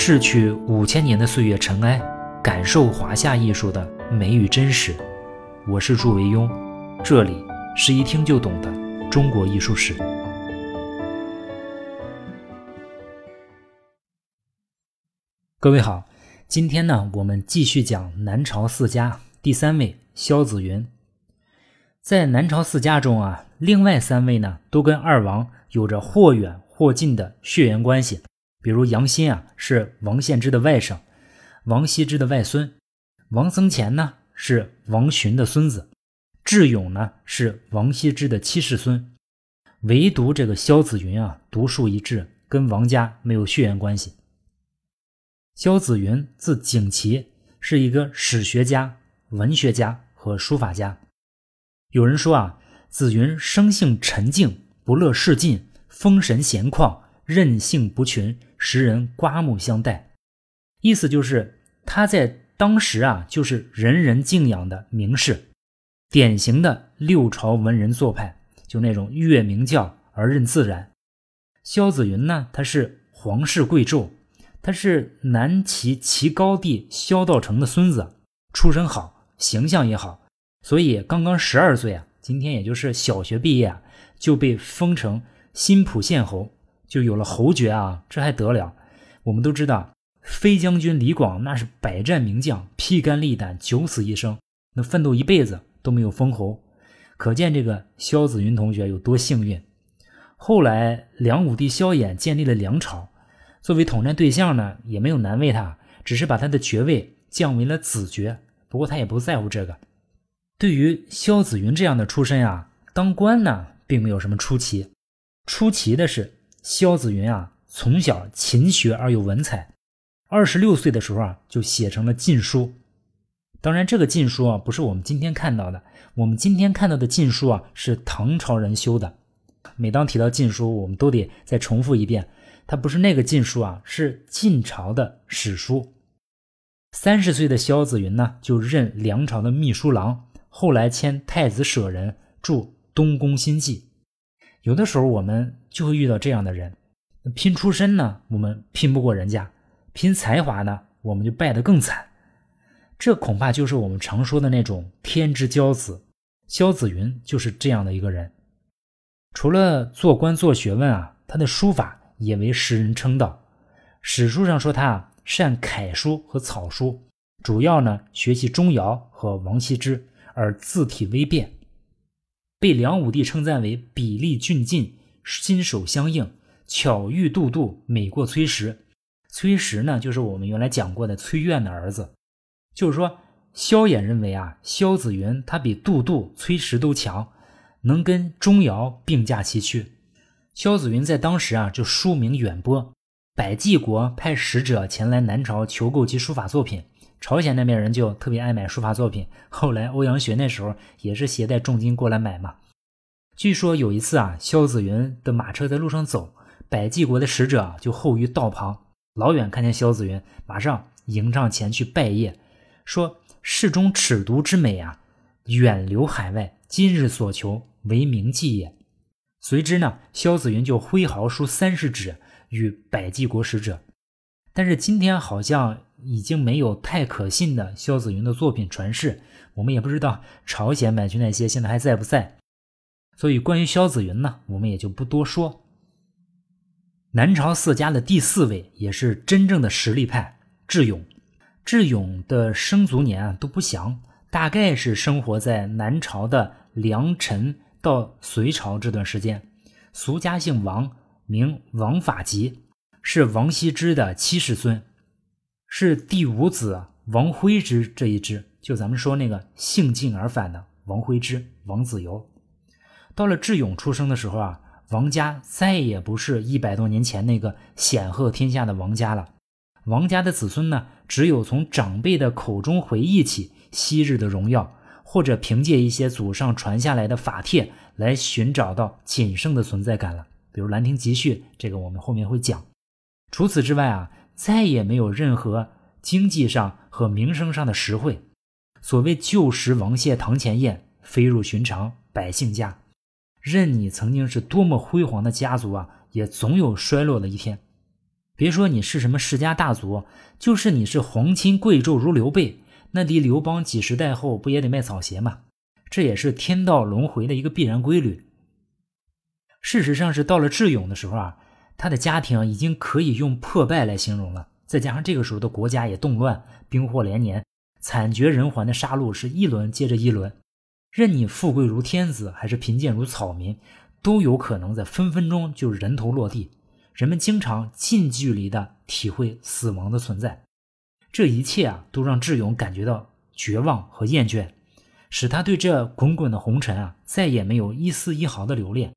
逝去五千年的岁月尘埃，感受华夏艺术的美与真实。我是祝维庸，这里是一听就懂的中国艺术史。各位好，今天呢，我们继续讲南朝四家第三位萧子云。在南朝四家中啊，另外三位呢，都跟二王有着或远或近的血缘关系。比如杨欣啊，是王献之的外甥，王羲之的外孙；王僧虔呢，是王洵的孙子；智勇呢，是王羲之的七世孙。唯独这个萧子云啊，独树一帜，跟王家没有血缘关系。萧子云字景琦，是一个史学家、文学家和书法家。有人说啊，子云生性沉静，不乐仕进，风神闲旷，任性不群。时人刮目相待，意思就是他在当时啊，就是人人敬仰的名士，典型的六朝文人做派，就那种越名教而任自然。萧子云呢，他是皇室贵胄，他是南齐齐高帝萧道成的孙子，出身好，形象也好，所以刚刚十二岁啊，今天也就是小学毕业啊，就被封成新浦县侯。就有了侯爵啊，这还得了？我们都知道，飞将军李广那是百战名将，披肝沥胆，九死一生，那奋斗一辈子都没有封侯，可见这个萧子云同学有多幸运。后来梁武帝萧衍建立了梁朝，作为统战对象呢，也没有难为他，只是把他的爵位降为了子爵。不过他也不在乎这个。对于萧子云这样的出身啊，当官呢，并没有什么出奇，出奇的是。萧子云啊，从小勤学而有文采，二十六岁的时候啊，就写成了禁书。当然，这个禁书啊，不是我们今天看到的。我们今天看到的禁书啊，是唐朝人修的。每当提到禁书，我们都得再重复一遍，它不是那个禁书啊，是晋朝的史书。三十岁的萧子云呢，就任梁朝的秘书郎，后来迁太子舍人，著《东宫新记》。有的时候我们就会遇到这样的人，拼出身呢，我们拼不过人家；拼才华呢，我们就败得更惨。这恐怕就是我们常说的那种天之骄子。萧子云就是这样的一个人。除了做官做学问啊，他的书法也为世人称道。史书上说他善楷书和草书，主要呢学习钟繇和王羲之，而字体微变。被梁武帝称赞为笔力俊劲，心手相应，巧遇杜度，美过崔石。崔石呢，就是我们原来讲过的崔苑的儿子。就是说，萧衍认为啊，萧子云他比杜度、崔石都强，能跟钟繇并驾齐驱。萧子云在当时啊，就书名远播，百济国派使者前来南朝求购其书法作品。朝鲜那边人就特别爱买书法作品，后来欧阳询那时候也是携带重金过来买嘛。据说有一次啊，萧子云的马车在路上走，百济国的使者就候于道旁，老远看见萧子云，马上迎上前去拜谒，说：“世中尺牍之美啊，远流海外，今日所求为名记也。”随之呢，萧子云就挥毫书三十纸与百济国使者。但是今天好像。已经没有太可信的萧子云的作品传世，我们也不知道朝鲜买去那些现在还在不在。所以关于萧子云呢，我们也就不多说。南朝四家的第四位也是真正的实力派，智勇。智勇的生卒年啊都不详，大概是生活在南朝的梁陈到隋朝这段时间。俗家姓王，名王法吉，是王羲之的七世孙。是第五子王徽之这一支，就咱们说那个兴尽而返的王徽之、王子猷。到了智勇出生的时候啊，王家再也不是一百多年前那个显赫天下的王家了。王家的子孙呢，只有从长辈的口中回忆起昔日的荣耀，或者凭借一些祖上传下来的法帖来寻找到仅剩的存在感了。比如《兰亭集序》，这个我们后面会讲。除此之外啊。再也没有任何经济上和名声上的实惠。所谓旧时王谢堂前燕，飞入寻常百姓家。任你曾经是多么辉煌的家族啊，也总有衰落的一天。别说你是什么世家大族，就是你是皇亲贵胄如刘备，那离刘邦几十代后不也得卖草鞋吗？这也是天道轮回的一个必然规律。事实上是到了智勇的时候啊，他的家庭已经可以用破败来形容了。再加上这个时候的国家也动乱，兵祸连连，惨绝人寰的杀戮是一轮接着一轮。任你富贵如天子，还是贫贱如草民，都有可能在分分钟就人头落地。人们经常近距离的体会死亡的存在，这一切啊，都让智勇感觉到绝望和厌倦，使他对这滚滚的红尘啊，再也没有一丝一毫的留恋。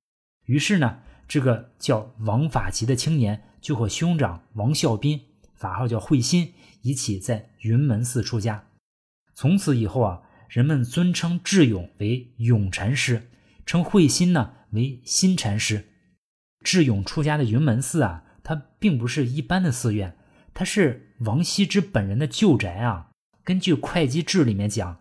于是呢，这个叫王法吉的青年就和兄长王孝斌，法号叫慧心，一起在云门寺出家。从此以后啊，人们尊称智勇为勇禅师，称慧心呢为心禅师。智勇出家的云门寺啊，它并不是一般的寺院，它是王羲之本人的旧宅啊。根据《会稽志》里面讲，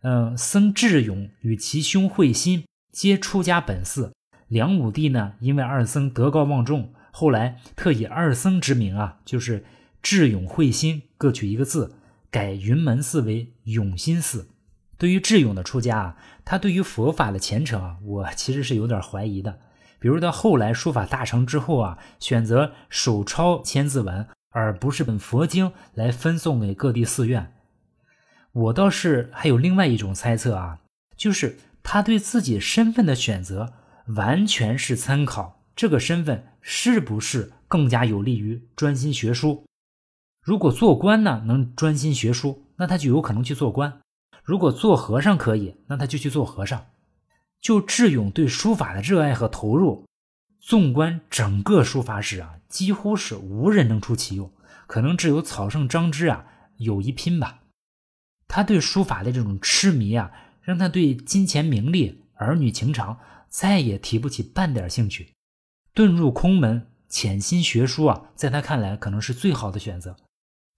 嗯，僧智勇与其兄慧心皆出家本寺。梁武帝呢，因为二僧德高望重，后来特以二僧之名啊，就是智勇、慧心各取一个字，改云门寺为永心寺。对于智勇的出家啊，他对于佛法的虔诚啊，我其实是有点怀疑的。比如到后来书法大成之后啊，选择手抄千字文，而不是本佛经来分送给各地寺院。我倒是还有另外一种猜测啊，就是他对自己身份的选择，完全是参考这个身份是不是更加有利于专心学书。如果做官呢能专心学书，那他就有可能去做官；如果做和尚可以，那他就去做和尚。就智勇对书法的热爱和投入，纵观整个书法史啊，几乎是无人能出其右，可能只有草圣张芝啊有一拼吧。他对书法的这种痴迷啊，让他对金钱名利、儿女情长再也提不起半点兴趣，遁入空门，潜心学书啊，在他看来可能是最好的选择，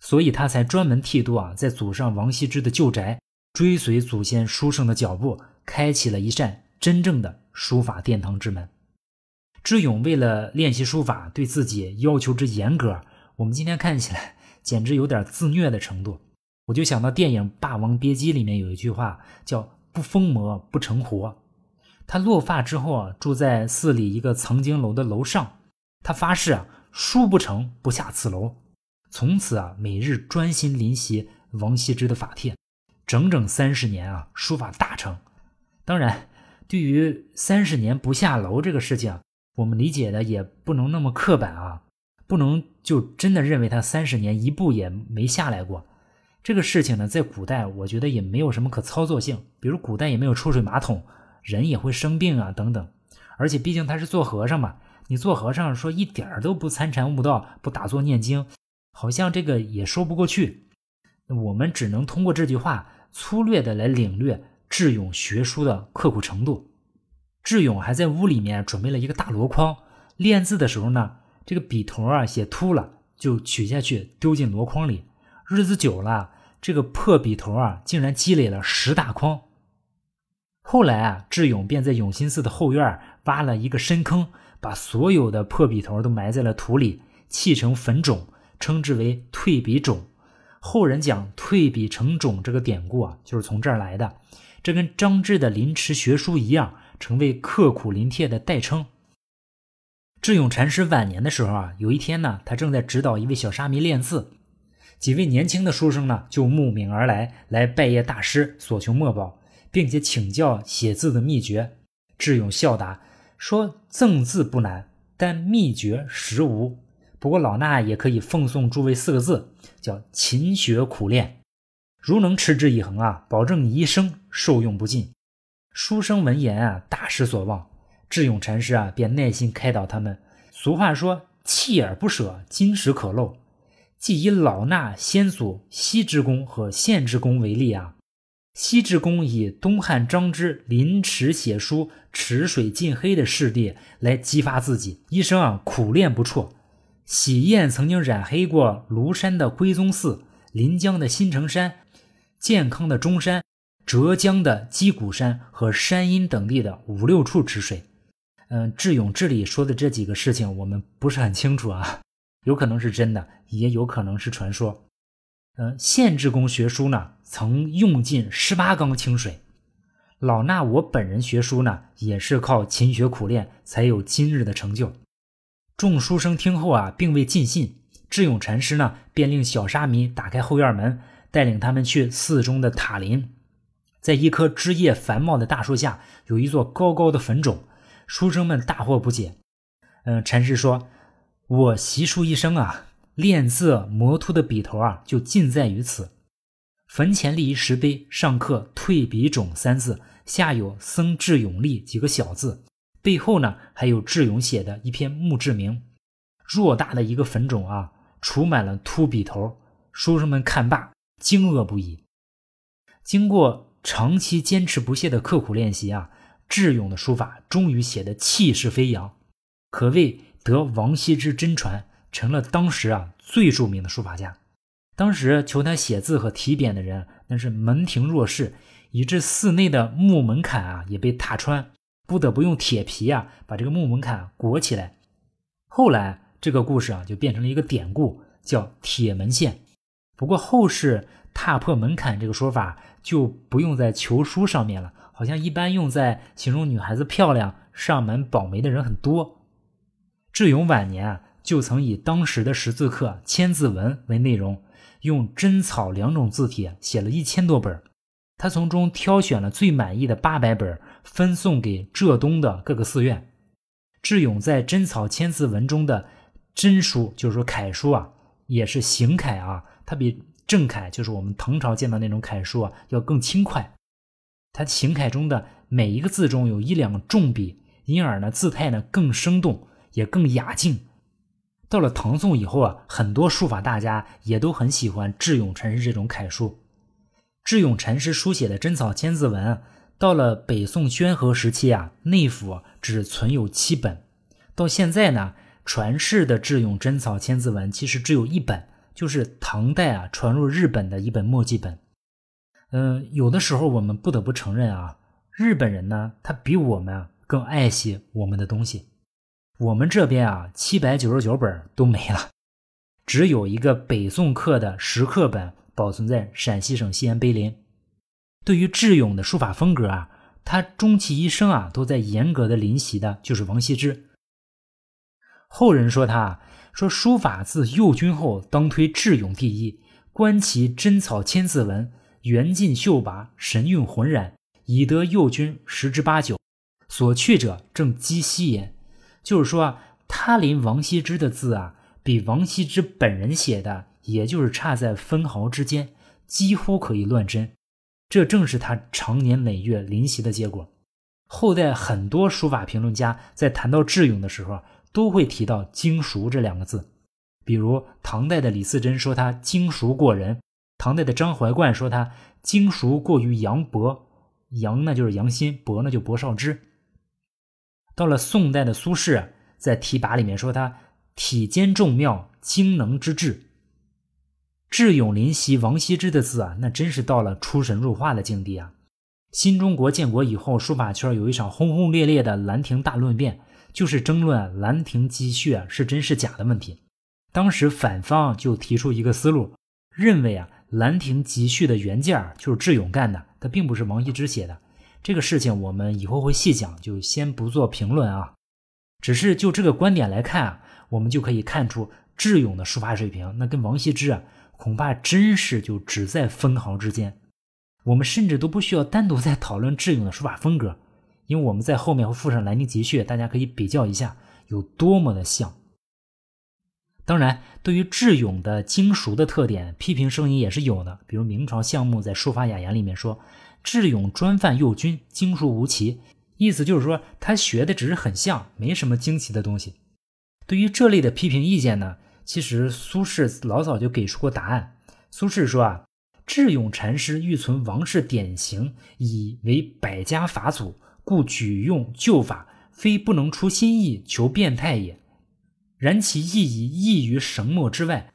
所以他才专门剃度啊，在祖上王羲之的旧宅，追随祖先书圣的脚步，开启了一扇。真正的书法殿堂之门，智勇为了练习书法，对自己要求之严格，我们今天看起来简直有点自虐的程度。我就想到电影《霸王别姬》里面有一句话叫“不疯魔不成活”。他落发之后啊，住在寺里一个藏经楼的楼上，他发誓啊，书不成不下此楼。从此啊，每日专心临习王羲之的法帖，整整三十年啊，书法大成。当然。对于三十年不下楼这个事情，我们理解的也不能那么刻板啊，不能就真的认为他三十年一步也没下来过。这个事情呢，在古代我觉得也没有什么可操作性，比如古代也没有抽水马桶，人也会生病啊等等。而且毕竟他是做和尚嘛，你做和尚说一点儿都不参禅悟道，不打坐念经，好像这个也说不过去。我们只能通过这句话粗略的来领略。智勇学书的刻苦程度，智勇还在屋里面准备了一个大箩筐，练字的时候呢，这个笔头啊写秃了，就取下去丢进箩筐里。日子久了，这个破笔头啊竟然积累了十大筐。后来啊，智勇便在永兴寺的后院挖了一个深坑，把所有的破笔头都埋在了土里，砌成粉种，称之为退笔冢。后人讲退笔成冢这个典故啊，就是从这儿来的。这跟张志的临池学书一样，成为刻苦临帖的代称。智勇禅师晚年的时候啊，有一天呢，他正在指导一位小沙弥练字，几位年轻的书生呢就慕名而来，来拜谒大师，所求墨宝，并且请教写字的秘诀。智勇笑答说：“赠字不难，但秘诀实无。不过老衲也可以奉送诸位四个字，叫勤学苦练。”如能持之以恒啊，保证你一生受用不尽。书生闻言啊，大失所望。智勇禅师啊，便耐心开导他们。俗话说：“锲而不舍，金石可镂。”即以老衲先祖西之公和献之公为例啊。西之公以东汉张芝临池写书，池水尽黑的事例来激发自己，一生啊苦练不辍。喜宴曾经染黑过庐山的归宗寺，临江的新城山。健康的中山、浙江的鸡谷山和山阴等地的五六处池水，嗯，智勇这里说的这几个事情，我们不是很清楚啊。有可能是真的，也有可能是传说。嗯，县志公学书呢，曾用尽十八缸清水。老衲我本人学书呢，也是靠勤学苦练，才有今日的成就。众书生听后啊，并未尽兴。智勇禅师呢，便令小沙弥打开后院门，带领他们去寺中的塔林。在一棵枝叶繁茂的大树下，有一座高高的坟冢。书生们大惑不解。嗯，禅师说：“我习书一生啊，练字磨秃的笔头啊，就尽在于此。坟前立一石碑，上刻‘退笔冢’三字。”下有僧智勇立几个小字，背后呢还有智勇写的一篇墓志铭。偌大的一个坟冢啊，杵满了秃笔头。书生们看罢，惊愕不已。经过长期坚持不懈的刻苦练习啊，智勇的书法终于写得气势飞扬，可谓得王羲之真传，成了当时啊最著名的书法家。当时求他写字和题匾的人，那是门庭若市。以致寺内的木门槛啊也被踏穿，不得不用铁皮啊把这个木门槛裹起来。后来这个故事啊就变成了一个典故，叫铁门线。不过后世踏破门槛这个说法就不用在求书上面了，好像一般用在形容女孩子漂亮、上门保媒的人很多。智勇晚年啊就曾以当时的识字课《千字文》为内容，用真草两种字体写了一千多本。他从中挑选了最满意的八百本，分送给浙东的各个寺院。智勇在真草千字文中的真书，就是说楷书啊，也是行楷啊，它比正楷，就是我们唐朝见到那种楷书啊，要更轻快。它行楷中的每一个字中有一两重笔，因而呢字态呢更生动，也更雅静。到了唐宋以后啊，很多书法大家也都很喜欢智勇禅师这种楷书。智勇禅师书写的真草千字文，到了北宋宣和时期啊，内府只存有七本。到现在呢，传世的智勇真草千字文其实只有一本，就是唐代啊传入日本的一本墨迹本。嗯，有的时候我们不得不承认啊，日本人呢，他比我们啊更爱惜我们的东西。我们这边啊，七百九十九本都没了，只有一个北宋刻的石刻本。保存在陕西省西安碑林。对于智勇的书法风格啊，他终其一生啊都在严格的临习的，就是王羲之。后人说他说书法自右军后，当推智勇第一。观其真草千字文，圆劲秀拔，神韵浑然，以得右军十之八九。所去者正积息也。就是说啊，他临王羲之的字啊，比王羲之本人写的。也就是差在分毫之间，几乎可以乱真，这正是他长年累月临习的结果。后代很多书法评论家在谈到智勇的时候，都会提到“精熟”这两个字。比如唐代的李嗣珍说他精熟过人，唐代的张怀灌说他精熟过于杨博，杨呢就是杨新，博呢就博少之。到了宋代的苏轼在题跋里面说他体兼众妙，精能之至。智勇临习王羲之的字啊，那真是到了出神入化的境地啊！新中国建国以后，书法圈有一场轰轰烈烈的兰亭大论辩，就是争论兰亭集序是真是假的问题。当时反方就提出一个思路，认为啊，兰亭集序的原件就是智勇干的，他并不是王羲之写的。这个事情我们以后会细讲，就先不做评论啊。只是就这个观点来看啊，我们就可以看出智勇的书法水平，那跟王羲之啊。恐怕真是就只在分毫之间，我们甚至都不需要单独再讨论智勇的书法风格，因为我们在后面会附上《兰亭集序》，大家可以比较一下有多么的像。当然，对于智勇的精熟的特点，批评声音也是有的。比如明朝项目在《书法雅言》里面说：“智勇专犯右军，精熟无奇。”意思就是说他学的只是很像，没什么惊奇的东西。对于这类的批评意见呢？其实苏轼老早就给出过答案。苏轼说啊，智勇禅师欲存王氏典型，以为百家法祖，故举用旧法，非不能出新意，求变态也。然其意义异于绳墨之外。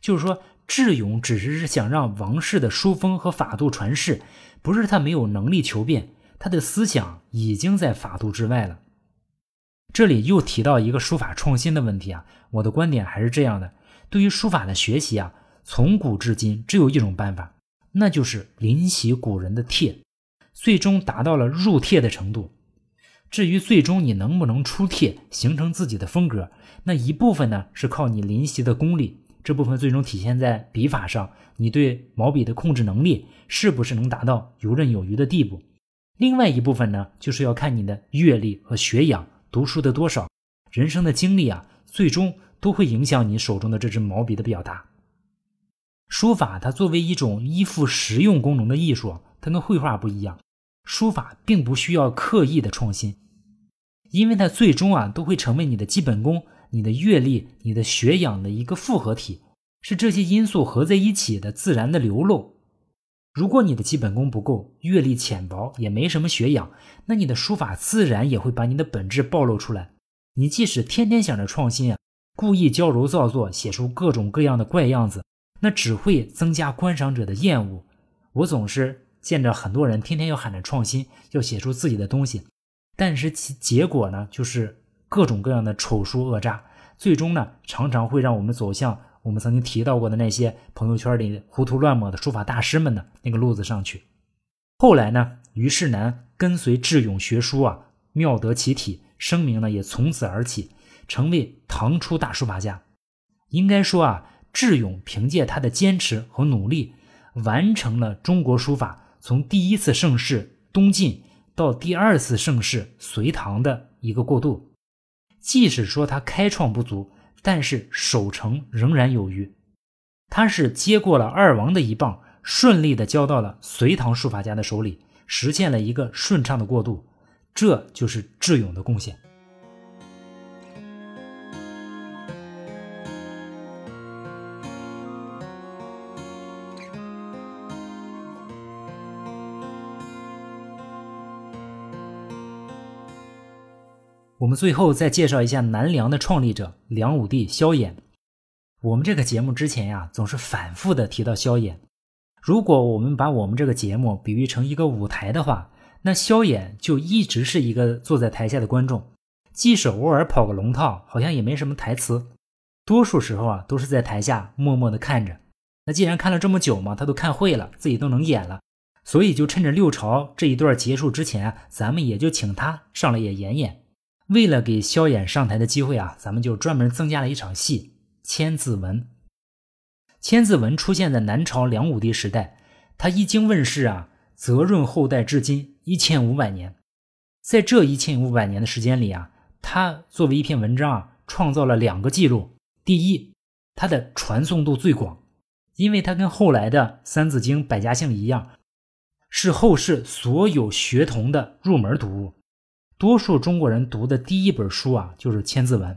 就是说，智勇只是想让王氏的书风和法度传世，不是他没有能力求变，他的思想已经在法度之外了。这里又提到一个书法创新的问题啊，我的观点还是这样的：对于书法的学习啊，从古至今只有一种办法，那就是临习古人的帖，最终达到了入帖的程度。至于最终你能不能出帖，形成自己的风格，那一部分呢是靠你临习的功力，这部分最终体现在笔法上，你对毛笔的控制能力是不是能达到游刃有余的地步。另外一部分呢，就是要看你的阅历和学养，读书的多少，人生的经历啊，最终都会影响你手中的这支毛笔的表达。书法它作为一种依附实用功能的艺术，它跟绘画不一样。书法并不需要刻意的创新，因为它最终啊都会成为你的基本功、你的阅历、你的学养的一个复合体，是这些因素合在一起的自然的流露。如果你的基本功不够，阅历浅薄，也没什么学养，那你的书法自然也会把你的本质暴露出来。你即使天天想着创新啊，故意矫揉造作，写出各种各样的怪样子，那只会增加观赏者的厌恶。我总是。见着很多人天天要喊着创新，要写出自己的东西，但是其结果呢，就是各种各样的丑书恶诈，最终呢，常常会让我们走向我们曾经提到过的那些朋友圈里胡涂乱抹的书法大师们的那个路子上去。后来呢，于世南跟随智勇学书啊，妙得其体，声名呢也从此而起，成为唐初大书法家。应该说啊，智勇凭借他的坚持和努力，完成了中国书法。从第一次盛世东晋到第二次盛世隋唐的一个过渡，即使说他开创不足，但是守成仍然有余。他是接过了二王的一棒，顺利的交到了隋唐书法家的手里，实现了一个顺畅的过渡。这就是智勇的贡献。我们最后再介绍一下南梁的创立者梁武帝萧衍。我们这个节目之前呀，总是反复的提到萧衍。如果我们把我们这个节目比喻成一个舞台的话，那萧衍就一直是一个坐在台下的观众，即使偶尔跑个龙套，好像也没什么台词，多数时候啊都是在台下默默的看着。那既然看了这么久嘛，他都看会了，自己都能演了，所以就趁着六朝这一段结束之前，咱们也就请他上来也演演。为了给萧衍上台的机会啊，咱们就专门增加了一场戏《千字文》。《千字文》出现在南朝梁武帝时代，他一经问世啊，泽润后代至今一千五百年。在这一千五百年的时间里啊，他作为一篇文章啊，创造了两个记录：第一，它的传颂度最广，因为它跟后来的《三字经》《百家姓》一样，是后世所有学童的入门读物。多数中国人读的第一本书啊，就是《千字文》。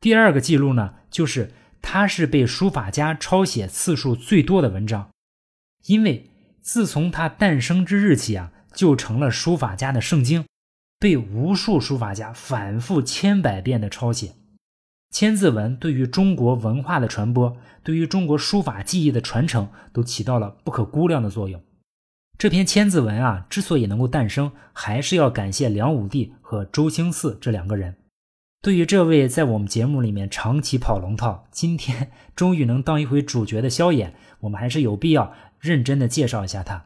第二个记录呢，就是它是被书法家抄写次数最多的文章，因为自从它诞生之日起啊，就成了书法家的圣经，被无数书法家反复千百遍的抄写。《千字文》对于中国文化的传播，对于中国书法技艺的传承，都起到了不可估量的作用。这篇《千字文》啊，之所以能够诞生，还是要感谢梁武帝和周兴嗣这两个人。对于这位在我们节目里面长期跑龙套，今天终于能当一回主角的萧衍，我们还是有必要认真的介绍一下他。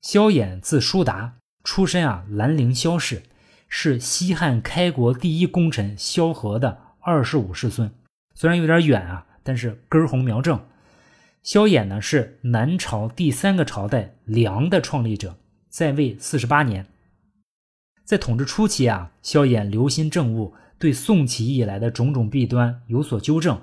萧衍字叔达，出身啊兰陵萧氏，是西汉开国第一功臣萧何的二十五世孙。虽然有点远啊，但是根红苗正。萧衍呢是南朝第三个朝代梁的创立者，在位四十八年。在统治初期啊，萧衍留心政务，对宋起义以来的种种弊端有所纠正。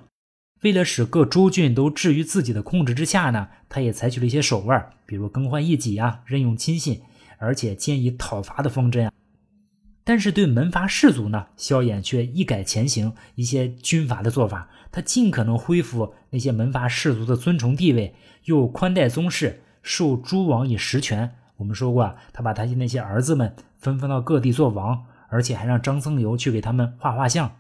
为了使各州郡都置于自己的控制之下呢，他也采取了一些手腕，比如更换一己啊，任用亲信，而且兼以讨伐的方针啊。但是对门阀士族呢，萧衍却一改前行一些军阀的做法，他尽可能恢复那些门阀士族的尊崇地位，又宽待宗室，授诸王以实权。我们说过啊，他把他的那些儿子们分封到各地做王，而且还让张僧繇去给他们画画像。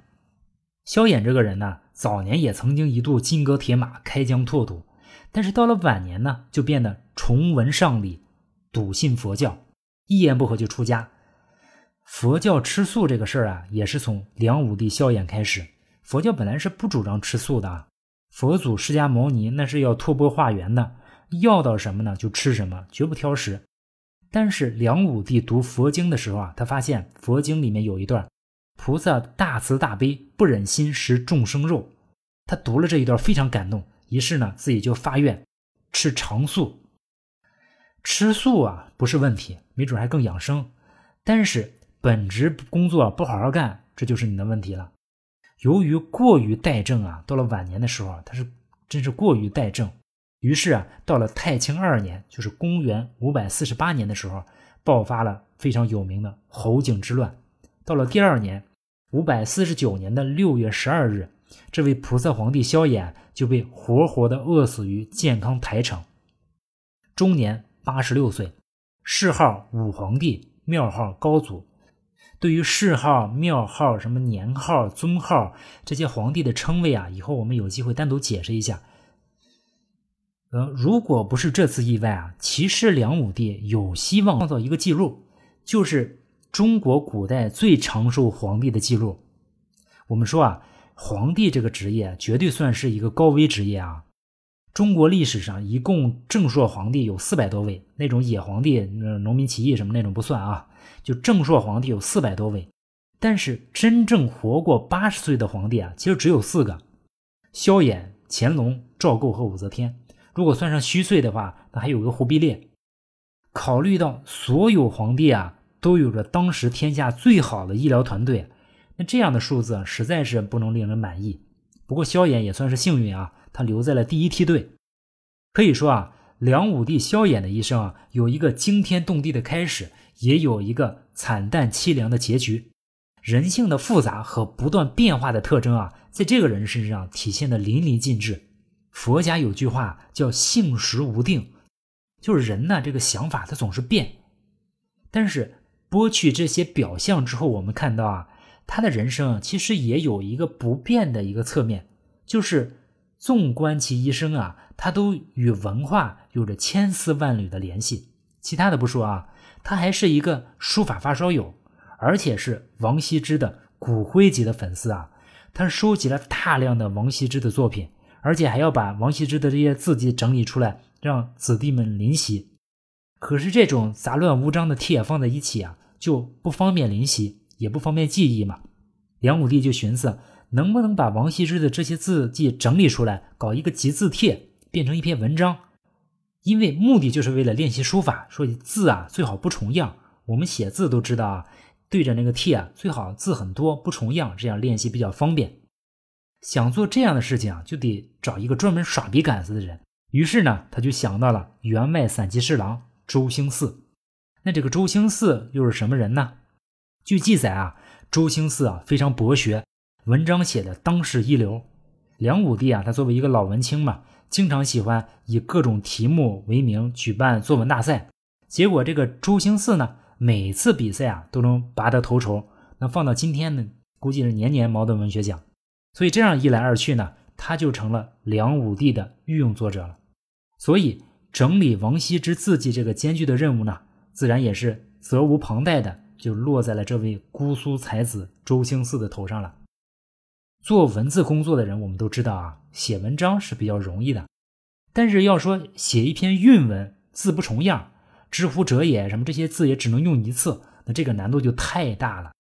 萧衍这个人呢，早年也曾经一度金戈铁马，开疆拓土，但是到了晚年呢，就变得崇文尚礼，笃信佛教，一言不合就出家。佛教吃素这个事儿啊，也是从梁武帝萧衍开始。佛教本来是不主张吃素的，佛祖释迦牟尼那是要托钵化缘的，要到什么呢就吃什么，绝不挑食。但是梁武帝读佛经的时候啊，他发现佛经里面有一段，菩萨大慈大悲，不忍心食众生肉。他读了这一段非常感动，于是呢自己就发愿吃长素。吃素啊不是问题，没准还更养生。但是本职工作不好好干，这就是你的问题了。由于过于怠政啊，到了晚年的时候，他是真是过于怠政。于是啊，到了太清二年，就是公元五百四十八年的时候，爆发了非常有名的侯景之乱。到了第二年，五百四十九年的六月十二日，这位菩萨皇帝萧衍就被活活的饿死于健康台城，终年八十六岁，谥号武皇帝，庙号高祖。对于谥号、庙号、什么年号、尊号这些皇帝的称谓啊，以后我们有机会单独解释一下。呃，如果不是这次意外啊，其实梁武帝有希望创造一个记录，就是中国古代最长寿皇帝的记录。我们说啊，皇帝这个职业绝对算是一个高危职业啊。中国历史上一共正朔皇帝有四百多位，那种野皇帝、农民起义什么那种不算啊，就正朔皇帝有四百多位。但是真正活过八十岁的皇帝啊，其实只有四个：萧衍、乾隆、赵构和武则天。如果算上虚岁的话，那还有个忽必烈。考虑到所有皇帝啊都有着当时天下最好的医疗团队，那这样的数字实在是不能令人满意。不过萧衍也算是幸运啊。他留在了第一梯队，可以说啊，梁武帝萧衍的一生啊，有一个惊天动地的开始，也有一个惨淡凄凉的结局。人性的复杂和不断变化的特征啊，在这个人身上体现的淋漓尽致。佛家有句话叫“性实无定”，就是人呢，这个想法他总是变。但是剥去这些表象之后，我们看到啊，他的人生其实也有一个不变的一个侧面，就是。纵观其一生啊，他都与文化有着千丝万缕的联系。其他的不说啊，他还是一个书法发烧友，而且是王羲之的骨灰级的粉丝啊。他收集了大量的王羲之的作品，而且还要把王羲之的这些字迹整理出来，让子弟们临习。可是这种杂乱无章的帖放在一起啊，就不方便临习，也不方便记忆嘛。梁武帝就寻思。能不能把王羲之的这些字迹整理出来，搞一个集字帖，变成一篇文章？因为目的就是为了练习书法，说字啊最好不重样。我们写字都知道啊，对着那个帖啊，最好字很多，不重样，这样练习比较方便。想做这样的事情啊，就得找一个专门耍笔杆子的人。于是呢，他就想到了员外散骑侍郎周兴嗣。那这个周兴嗣又是什么人呢？据记载啊，周兴嗣啊非常博学。文章写的当世一流，梁武帝啊，他作为一个老文青嘛，经常喜欢以各种题目为名举办作文大赛。结果这个周兴嗣呢，每次比赛啊都能拔得头筹。那放到今天呢，估计是年年茅盾文学奖。所以这样一来二去呢，他就成了梁武帝的御用作者了。所以整理王羲之字迹这个艰巨的任务呢，自然也是责无旁贷的，就落在了这位姑苏才子周兴嗣的头上了。做文字工作的人，我们都知道啊，写文章是比较容易的，但是要说写一篇韵文，字不重样，知乎者也什么这些字也只能用一次，那这个难度就太大了。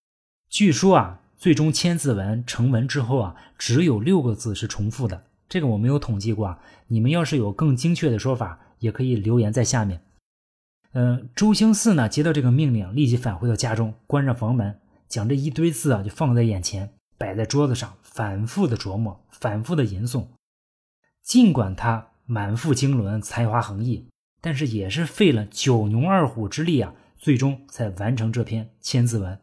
据说啊，最终千字文成文之后啊，只有六个字是重复的，这个我没有统计过啊。你们要是有更精确的说法，也可以留言在下面。嗯，周兴嗣呢接到这个命令，立即返回到家中，关上房门，将这一堆字啊就放在眼前。摆在桌子上，反复的琢磨，反复的吟诵。尽管他满腹经纶，才华横溢，但是也是费了九牛二虎之力啊，最终才完成这篇千字文。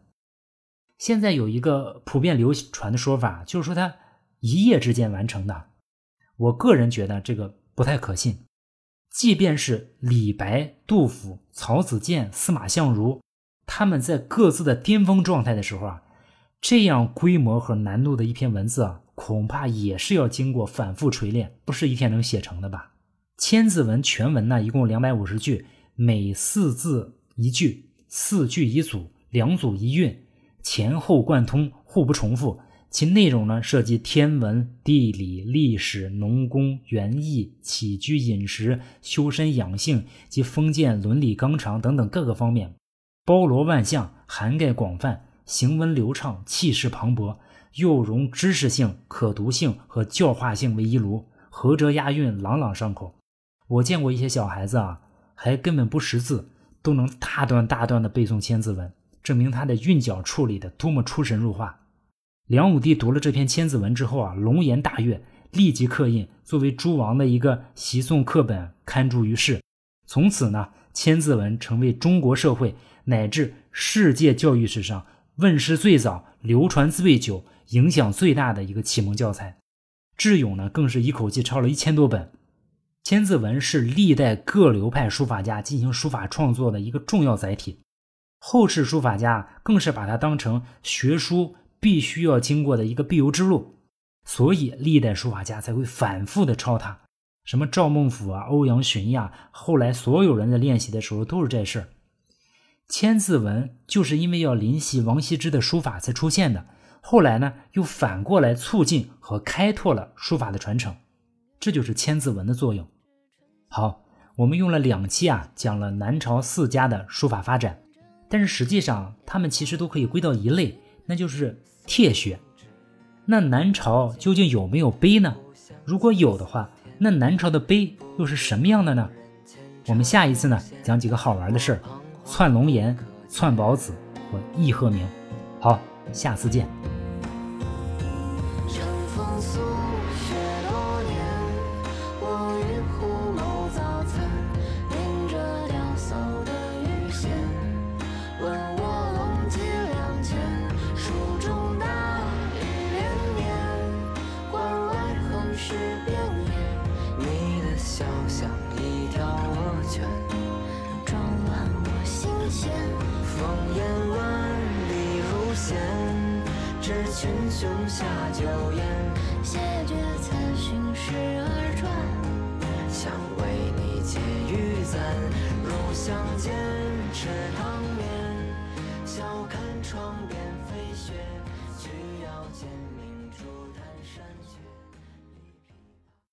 现在有一个普遍流传的说法，就是说他一夜之间完成的。我个人觉得这个不太可信。即便是李白、杜甫、曹子建、司马相如，他们在各自的巅峰状态的时候啊。这样规模和难度的一篇文字啊，恐怕也是要经过反复锤炼，不是一天能写成的吧？千字文全文呢，一共两百五十句，每四字一句，四句一组，两组一韵，前后贯通，互不重复。其内容呢，涉及天文、地理、历史、农工、园艺、起居饮食、修身养性及封建伦理纲常等等各个方面，包罗万象，涵盖广泛，行文流畅，气势磅礴，又融知识性、可读性和教化性为一炉，合辙押韵，朗朗上口。我见过一些小孩子啊。还根本不识字，都能大段大段的背诵《千字文》，证明他的韵脚处理的多么出神入化。梁武帝读了这篇《千字文》之后啊，龙颜大悦，立即刻印，作为诸王的一个习诵课本，刊诸于世。从此呢，《千字文》成为中国社会乃至世界教育史上问世最早、流传最久、影响最大的一个启蒙教材。智勇呢，更是一口气抄了一千多本。千字文是历代各流派书法家进行书法创作的一个重要载体，后世书法家更是把它当成学书必须要经过的一个必由之路，所以历代书法家才会反复的抄它。什么赵孟俯啊、欧阳询呀，后来所有人在练习的时候都是这事儿。千字文就是因为要临习王羲之的书法才出现的，后来呢又反过来促进和开拓了书法的传承。这就是千字文的作用。好，我们用了两期啊，讲了南朝四家的书法发展，但是实际上他们其实都可以归到一类，那就是帖学。那南朝究竟有没有碑呢？如果有的话，那南朝的碑又是什么样的呢？我们下一次呢讲几个好玩的事儿：窜龙岩、窜宝子和易鹤鸣。好，下次见。群雄下酒宴，谢绝此寻时而转，想为你解玉簪。如相见，吃汤面，笑看窗边。